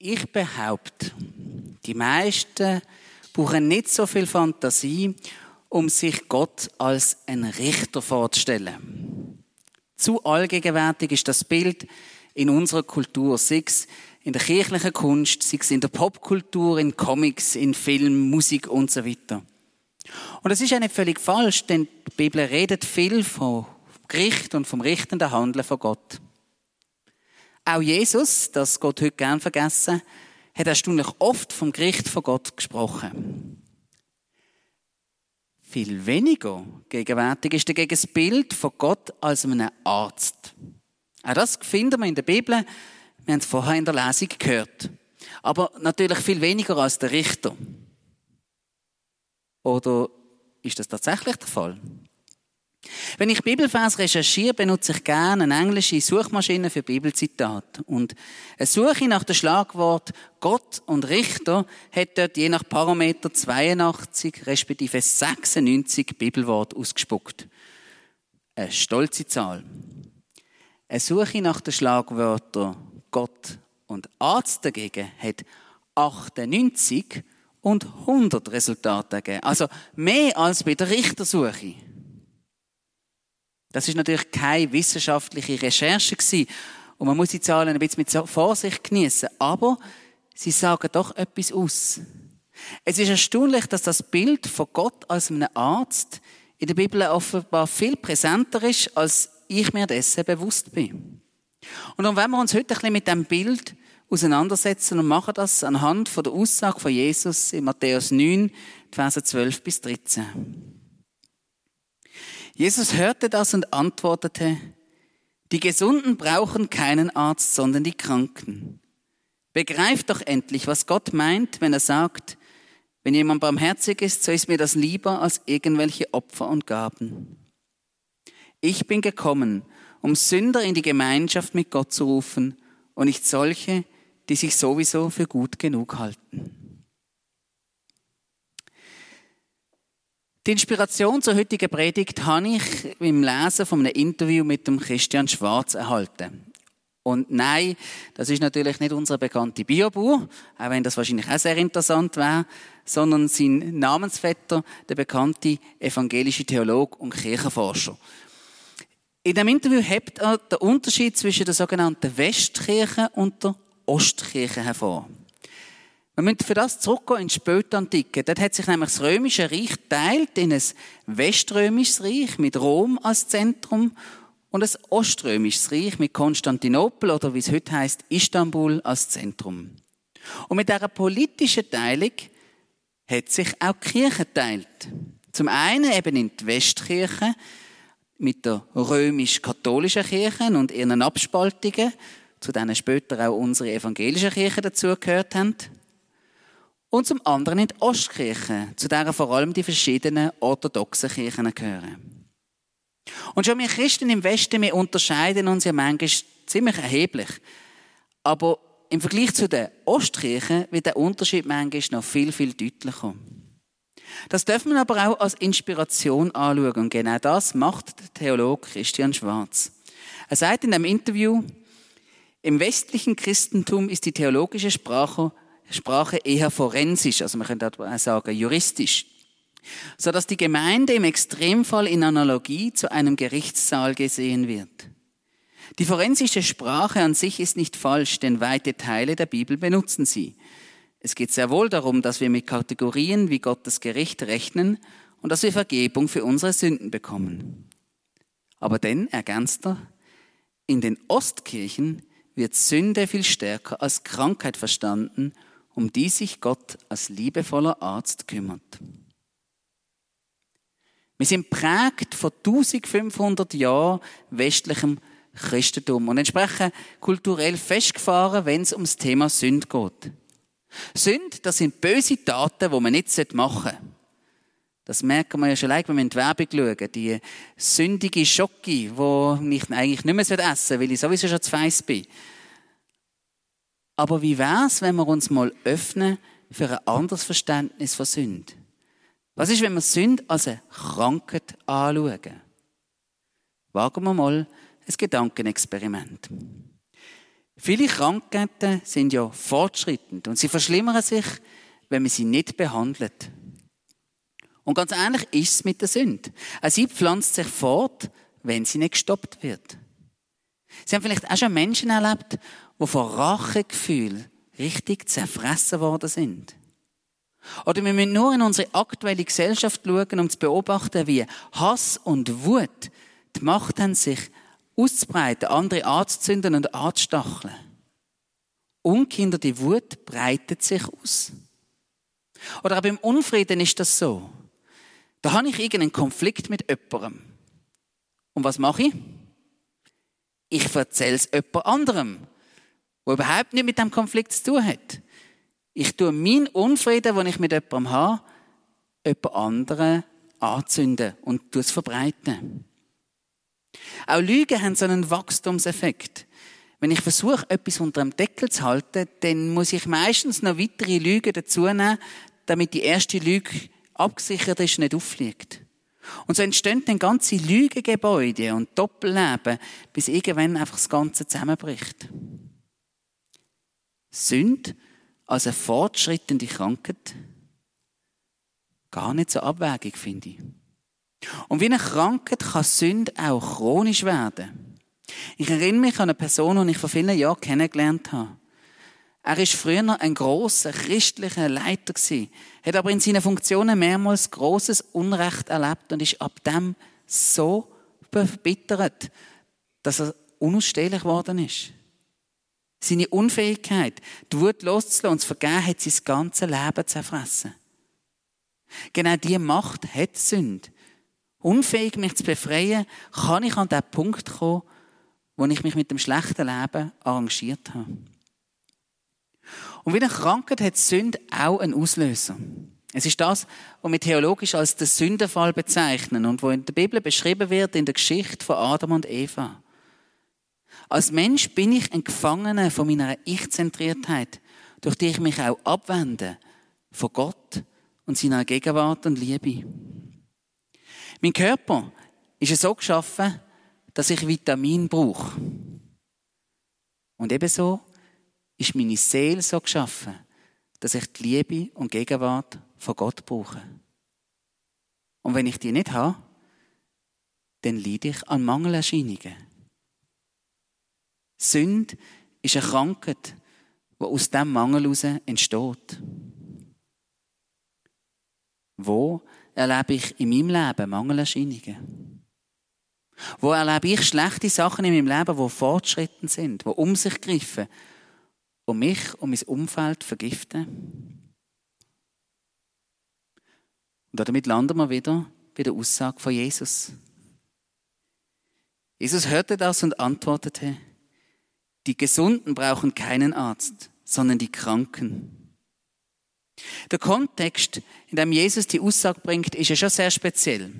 Ich behaupte, die meisten brauchen nicht so viel Fantasie, um sich Gott als einen Richter vorzustellen. Zu allgegenwärtig ist das Bild in unserer Kultur, sei es in der kirchlichen Kunst, sei es in der Popkultur, in Comics, in Film, Musik und so weiter. Und das ist ja nicht völlig falsch, denn die Bibel redet viel vom Gericht und vom richtenden Handeln von Gott. Auch Jesus, das Gott heute gern vergessen, hat erstaunlich oft vom Gericht von Gott gesprochen. Viel weniger gegenwärtig ist dagegen das Bild von Gott als einem Arzt. Auch das finden wir in der Bibel. Wir haben es vorher in der Lesung gehört. Aber natürlich viel weniger als der Richter. Oder ist das tatsächlich der Fall? Wenn ich Bibelvers recherchiere, benutze ich gerne eine englische Suchmaschine für Bibelzitate. Und eine Suche nach dem Schlagwort Gott und Richter hat dort je nach Parameter 82 respektive 96 Bibelworte ausgespuckt. Eine stolze Zahl. Eine Suche nach den Schlagwörtern Gott und Arzt dagegen hat 98 und 100 Resultate gegeben. Also mehr als bei der Richtersuche. Das ist natürlich keine wissenschaftliche Recherche gewesen. Und man muss die Zahlen ein bisschen mit Vorsicht genießen. Aber sie sagen doch etwas aus. Es ist erstaunlich, dass das Bild von Gott als einem Arzt in der Bibel offenbar viel präsenter ist, als ich mir dessen bewusst bin. Und dann wollen wir uns heute ein bisschen mit dem Bild auseinandersetzen und machen das anhand von der Aussage von Jesus in Matthäus 9, Verse 12 bis 13. Jesus hörte das und antwortete, die Gesunden brauchen keinen Arzt, sondern die Kranken. Begreift doch endlich, was Gott meint, wenn er sagt, wenn jemand barmherzig ist, so ist mir das lieber als irgendwelche Opfer und Gaben. Ich bin gekommen, um Sünder in die Gemeinschaft mit Gott zu rufen und nicht solche, die sich sowieso für gut genug halten. Die Inspiration zur heutigen Predigt habe ich beim Lesen von einem Interview mit dem Christian Schwarz erhalten. Und nein, das ist natürlich nicht unser bekannter Biobauer, auch wenn das wahrscheinlich auch sehr interessant wäre, sondern sein Namensvetter, der bekannte evangelische Theolog und Kirchenforscher. In dem Interview hebt er den Unterschied zwischen der sogenannten Westkirche und der Ostkirche hervor. Wir müssen für das zurückgehen in die Spätantike. Dort hat sich nämlich das Römische Reich teilt in ein Weströmisches Reich mit Rom als Zentrum und ein Oströmisches Reich mit Konstantinopel oder wie es heute heißt Istanbul als Zentrum. Und mit dieser politischen Teilung hat sich auch die Kirche teilt. Zum einen eben in die Westkirche mit der römisch-katholischen Kirche und ihren Abspaltungen, zu denen später auch unsere evangelische Kirche dazugehört haben und zum anderen in die Ostkirche, zu der vor allem die verschiedenen orthodoxen Kirchen gehören. Und schon wir Christen im Westen, wir unterscheiden uns ja manchmal ziemlich erheblich. Aber im Vergleich zu den Ostkirchen wird der Unterschied manchmal noch viel, viel deutlicher. Das dürfen wir aber auch als Inspiration anschauen. Und genau das macht der Theologe Christian Schwarz. Er sagt in einem Interview, im westlichen Christentum ist die theologische Sprache Sprache eher forensisch, also man könnte auch sagen juristisch, so dass die Gemeinde im Extremfall in Analogie zu einem Gerichtssaal gesehen wird. Die forensische Sprache an sich ist nicht falsch, denn weite Teile der Bibel benutzen sie. Es geht sehr wohl darum, dass wir mit Kategorien wie Gottes Gericht rechnen und dass wir Vergebung für unsere Sünden bekommen. Aber denn, ergänzt er, in den Ostkirchen wird Sünde viel stärker als Krankheit verstanden um die sich Gott als liebevoller Arzt kümmert. Wir sind prägt von 1500 Jahren westlichem Christentum und entsprechen kulturell festgefahren, wenn es ums Thema Sünd geht. Sünd, das sind böse Taten, die man nicht machen sollte. Das merken wir ja schon leicht, wenn wir in die Werbung schauen. Die sündige Schocke, die ich eigentlich nicht mehr essen sollte, weil ich sowieso schon zu feiss bin. Aber wie wär's, wenn wir uns mal öffnen für ein anderes Verständnis von Sünde? Was ist, wenn wir Sünde als eine Krankheit anschauen? Wagen wir mal ein Gedankenexperiment. Viele Krankheiten sind ja fortschrittend und sie verschlimmern sich, wenn man sie nicht behandelt. Und ganz ähnlich ist es mit der Sünde. Sie pflanzt sich fort, wenn sie nicht gestoppt wird. Sie haben vielleicht auch schon Menschen erlebt, die vor Rachegefühl richtig zerfressen worden sind. Oder wir müssen nur in unsere aktuelle Gesellschaft schauen, um zu beobachten, wie Hass und Wut die Macht haben, sich auszubreiten, andere anzuzünden und anzustacheln. Unkinderte Wut breitet sich aus. Oder auch beim Unfrieden ist das so. Da habe ich irgendeinen Konflikt mit jemandem. Und was mache ich? Ich erzähle es jemand anderem, der überhaupt nicht mit dem Konflikt zu tun hat. Ich tue meinen Unfrieden, den ich mit jemandem habe, jemand anderen anzünden und es verbreiten. Auch Lügen haben so einen Wachstumseffekt. Wenn ich versuche, etwas unter dem Deckel zu halten, dann muss ich meistens noch weitere Lügen dazu nehmen, damit die erste Lüge abgesichert ist und nicht auffliegt. Und so entstehen dann ganze Lügengebäude und Doppelleben, bis irgendwann einfach das Ganze zusammenbricht. Sünd als eine fortschrittende Krankheit gar nicht so abwägig, finde ich. Und wie eine Krankheit kann Sünde auch chronisch werden. Ich erinnere mich an eine Person, die ich vor vielen Jahren kennengelernt habe. Er war früher ein großer christlicher Leiter hat aber in seinen Funktionen mehrmals großes Unrecht erlebt und ist ab dem so verbittert, dass er unausstehlich geworden ist. Seine Unfähigkeit, die Wut loszulassen und zu vergeben, hat sein ganzes Leben zerfressen. Genau diese Macht hat Sünde. Unfähig, mich zu befreien, kann ich an den Punkt kommen, wo ich mich mit dem schlechten Leben arrangiert habe. Und wie eine Krankheit hat Sünde auch einen Auslöser. Es ist das, was wir theologisch als den Sündenfall bezeichnen und wo in der Bibel beschrieben wird in der Geschichte von Adam und Eva. Als Mensch bin ich ein Gefangener von meiner Ich-Zentriertheit, durch die ich mich auch abwende von Gott und seiner Gegenwart und Liebe. Mein Körper ist so geschaffen, dass ich Vitamin brauche. Und ebenso ist meine Seele so geschaffen, dass ich die Liebe und Gegenwart von Gott brauche. Und wenn ich die nicht habe, dann leide ich an Mangelerscheinungen. Sünde ist eine Krankheit, die aus diesem Mangel heraus entsteht. Wo erlebe ich in meinem Leben Mangelerscheinungen? Wo erlebe ich schlechte Sachen in meinem Leben, die fortschritten sind, die um sich greifen und mich und mein Umfeld vergiften? Und damit landen wir wieder bei der Aussage von Jesus. Jesus hörte das und antwortete, die Gesunden brauchen keinen Arzt, sondern die Kranken. Der Kontext, in dem Jesus die Aussage bringt, ist ja schon sehr speziell.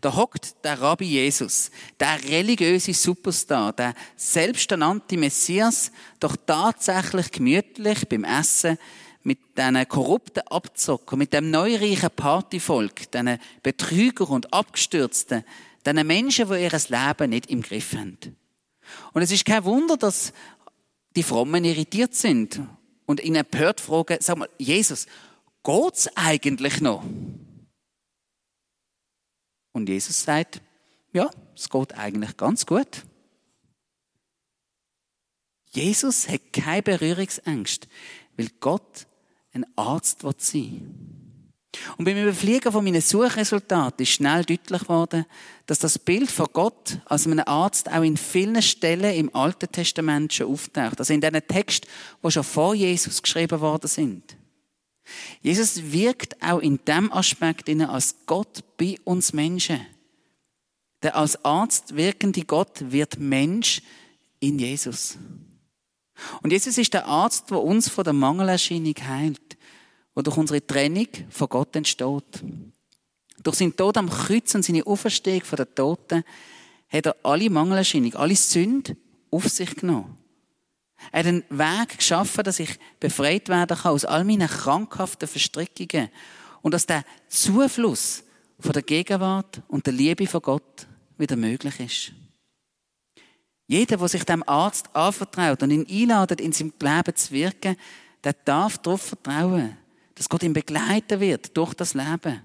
Da hockt der Rabbi Jesus, der religiöse Superstar, der selbsternannte Messias, doch tatsächlich gemütlich beim Essen mit diesen korrupten Abzocker, mit dem neureichen Partyvolk, diesen Betrüger und Abgestürzten, diesen Menschen, die ihr Leben nicht im Griff haben. Und es ist kein Wunder, dass die Frommen irritiert sind und ihn empört fragen, sag mal, Jesus, geht's eigentlich noch? Und Jesus sagt, ja, es geht eigentlich ganz gut. Jesus hat keine Berührungsängste, weil Gott ein Arzt sein will. Und beim Überfliegen von meinen Suchresultaten ist schnell deutlich geworden, dass das Bild von Gott als einem Arzt auch in vielen Stellen im Alten Testament schon auftaucht. Also in diesen Texten, die schon vor Jesus geschrieben worden sind. Jesus wirkt auch in dem Aspekt als Gott bei uns Menschen. Der als Arzt wirkende Gott wird Mensch in Jesus. Und Jesus ist der Arzt, der uns von der Mangelerscheinung heilt wo durch unsere Trennung von Gott entsteht. Durch seinen Tod am Kreuz und seine Auferstehung von den Toten hat er alle Mangelerscheinung, alle Sünde auf sich genommen. Er hat einen Weg geschaffen, dass ich befreit werden kann aus all meinen krankhaften Verstrickungen und dass der Zufluss von der Gegenwart und der Liebe von Gott wieder möglich ist. Jeder, der sich dem Arzt anvertraut und ihn einladet, in seinem Leben zu wirken, der darf darauf vertrauen, dass Gott ihn begleiten wird durch das Leben.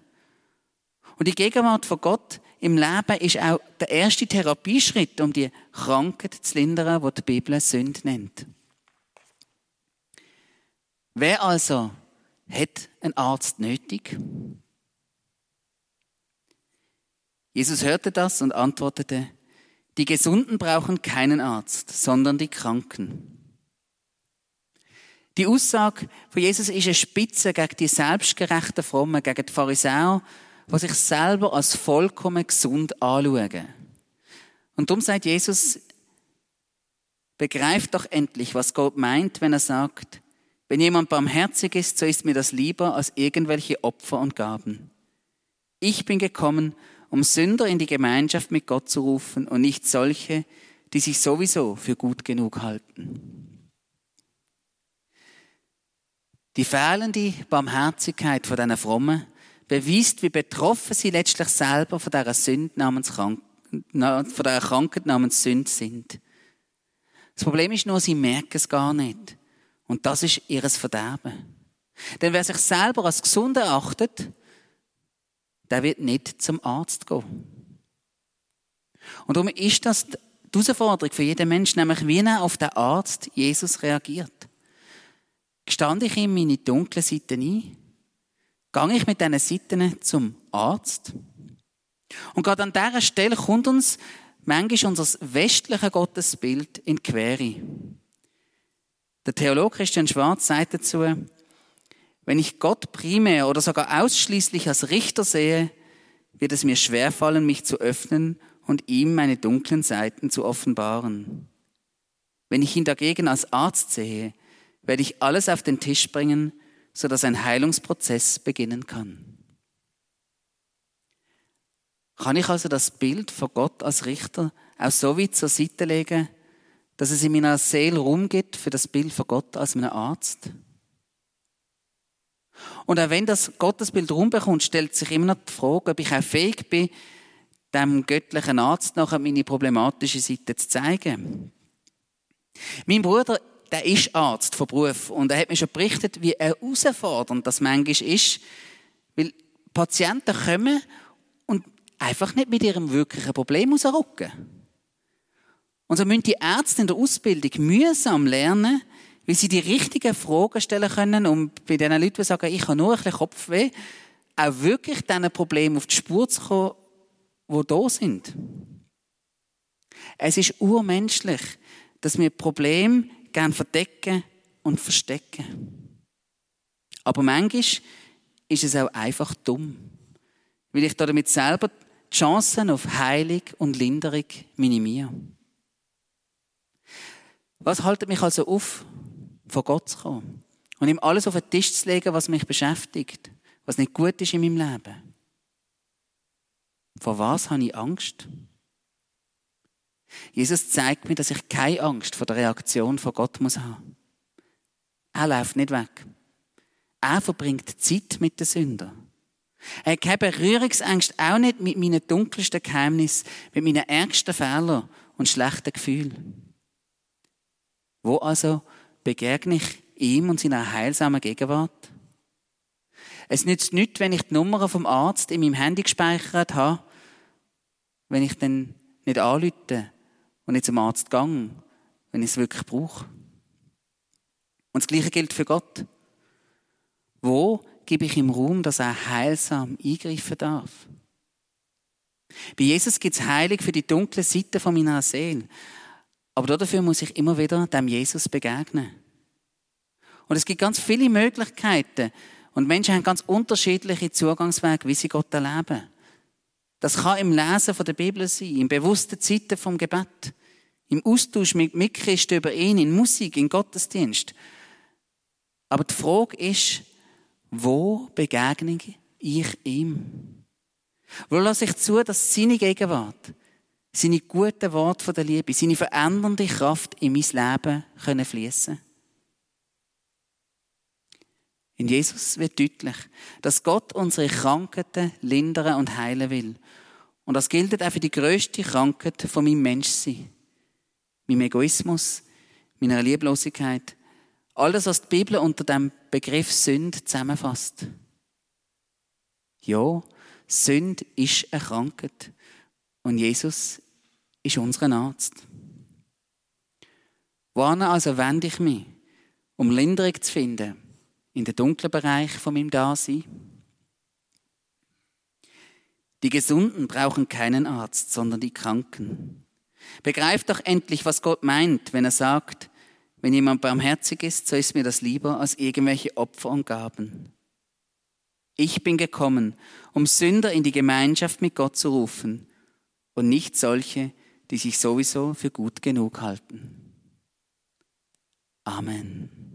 Und die Gegenwart von Gott im Leben ist auch der erste Therapieschritt, um die Krankheit zu lindern, die die Bibel Sünde nennt. Wer also hat einen Arzt nötig? Jesus hörte das und antwortete, die Gesunden brauchen keinen Arzt, sondern die Kranken. Die Aussage von Jesus ist eine Spitze gegen die selbstgerechten Frommen, gegen die Pharisäer, die sich selber als vollkommen gesund anschauen. Und darum sagt Jesus, begreift doch endlich, was Gott meint, wenn er sagt, wenn jemand barmherzig ist, so ist mir das lieber als irgendwelche Opfer und Gaben. Ich bin gekommen, um Sünder in die Gemeinschaft mit Gott zu rufen und nicht solche, die sich sowieso für gut genug halten. Die fehlende Barmherzigkeit von diesen Frommen beweist, wie betroffen sie letztlich selber von dieser Sünde namens Krank von dieser Krankheit namens Sünde sind. Das Problem ist nur, sie merken es gar nicht. Und das ist ihres Verderben. Denn wer sich selber als gesund erachtet, der wird nicht zum Arzt gehen. Und darum ist das die Herausforderung für jeden Menschen, nämlich wie er auf den Arzt Jesus reagiert. Gestand ich ihm meine dunklen Seiten ein? Gehe ich mit diesen Seiten zum Arzt? Und gerade an dieser Stelle kommt uns manchmal unser westliches Gottesbild in die Quere. Der Theologe Christian Schwarz sagt dazu, wenn ich Gott primär oder sogar ausschließlich als Richter sehe, wird es mir schwerfallen, mich zu öffnen und ihm meine dunklen Seiten zu offenbaren. Wenn ich ihn dagegen als Arzt sehe, werde ich alles auf den Tisch bringen, sodass ein Heilungsprozess beginnen kann. Kann ich also das Bild von Gott als Richter auch so weit zur Seite legen, dass es in meiner Seele Raum gibt für das Bild von Gott als einen Arzt? Und auch wenn das Gottesbild rumbekommt, stellt sich immer noch die Frage, ob ich auch fähig bin, dem göttlichen Arzt nachher meine problematische Seite zu zeigen. Mein Bruder, der ist Arzt von Beruf und er hat mir schon berichtet, wie herausfordernd das manchmal ist, weil Patienten kommen und einfach nicht mit ihrem wirklichen Problem rausrücken. Und so müssen die Ärzte in der Ausbildung mühsam lernen, weil sie die richtigen Fragen stellen können, um bei den Leuten, die sagen, ich habe nur ein bisschen Kopfweh, auch wirklich diesen Problemen auf die Spur zu kommen, die da sind. Es ist urmenschlich, dass wir Probleme gerne verdecken und verstecken. Aber manchmal ist es auch einfach dumm, weil ich damit selber die Chancen auf Heilung und Linderung minimiere. Was haltet mich also auf, vor Gott zu kommen und ihm alles auf den Tisch zu legen, was mich beschäftigt, was nicht gut ist in meinem Leben. Vor was habe ich Angst? Jesus zeigt mir, dass ich keine Angst vor der Reaktion von Gott muss haben. Er läuft nicht weg. Er verbringt Zeit mit den Sündern. Er hat keine Berührungsängste, auch nicht mit meinen dunkelsten Geheimnissen, mit meinen ärgsten Fehlern und schlechten Gefühlen. Wo also begegne ich ihm und seiner heilsamen Gegenwart? Es nützt nichts, wenn ich die Nummer vom Arzt in meinem Handy gespeichert habe, wenn ich dann nicht anrufe und nicht zum Arzt gehe, wenn ich es wirklich brauche. Und das Gleiche gilt für Gott. Wo gebe ich ihm Raum, dass er heilsam eingreifen darf? Bei Jesus gibt es Heilung für die dunkle Seite von meiner Seele. Aber dafür muss ich immer wieder dem Jesus begegnen. Und es gibt ganz viele Möglichkeiten. Und Menschen haben ganz unterschiedliche Zugangswege, wie sie Gott erleben. Das kann im Lesen von der Bibel sein, im bewussten Zeiten vom Gebet, im Austausch mit Mitchristen über ihn, in Musik, in Gottesdienst. Aber die Frage ist, wo begegne ich ihm? Wo lasse ich zu, dass seine Gegenwart, seine guten Worte von der Liebe, seine verändernde Kraft in mein Leben können fließen. In Jesus wird deutlich, dass Gott unsere Krankheiten lindern und heilen will. Und das gilt auch für die größte Krankheit von meinem Menschsein. Meinem Egoismus, meiner Lieblosigkeit. Alles, was die Bibel unter dem Begriff Sünd zusammenfasst. Ja, Sünd ist erkrankt und Jesus ist unser Arzt. Wohin also wende ich mich, um Linderung zu finden in den dunklen Bereich von meinem Dasein? Die Gesunden brauchen keinen Arzt, sondern die Kranken. Begreift doch endlich, was Gott meint, wenn er sagt, wenn jemand barmherzig ist, so ist mir das lieber als irgendwelche Opfer und Gaben. Ich bin gekommen, um Sünder in die Gemeinschaft mit Gott zu rufen und nicht solche, die sich sowieso für gut genug halten. Amen.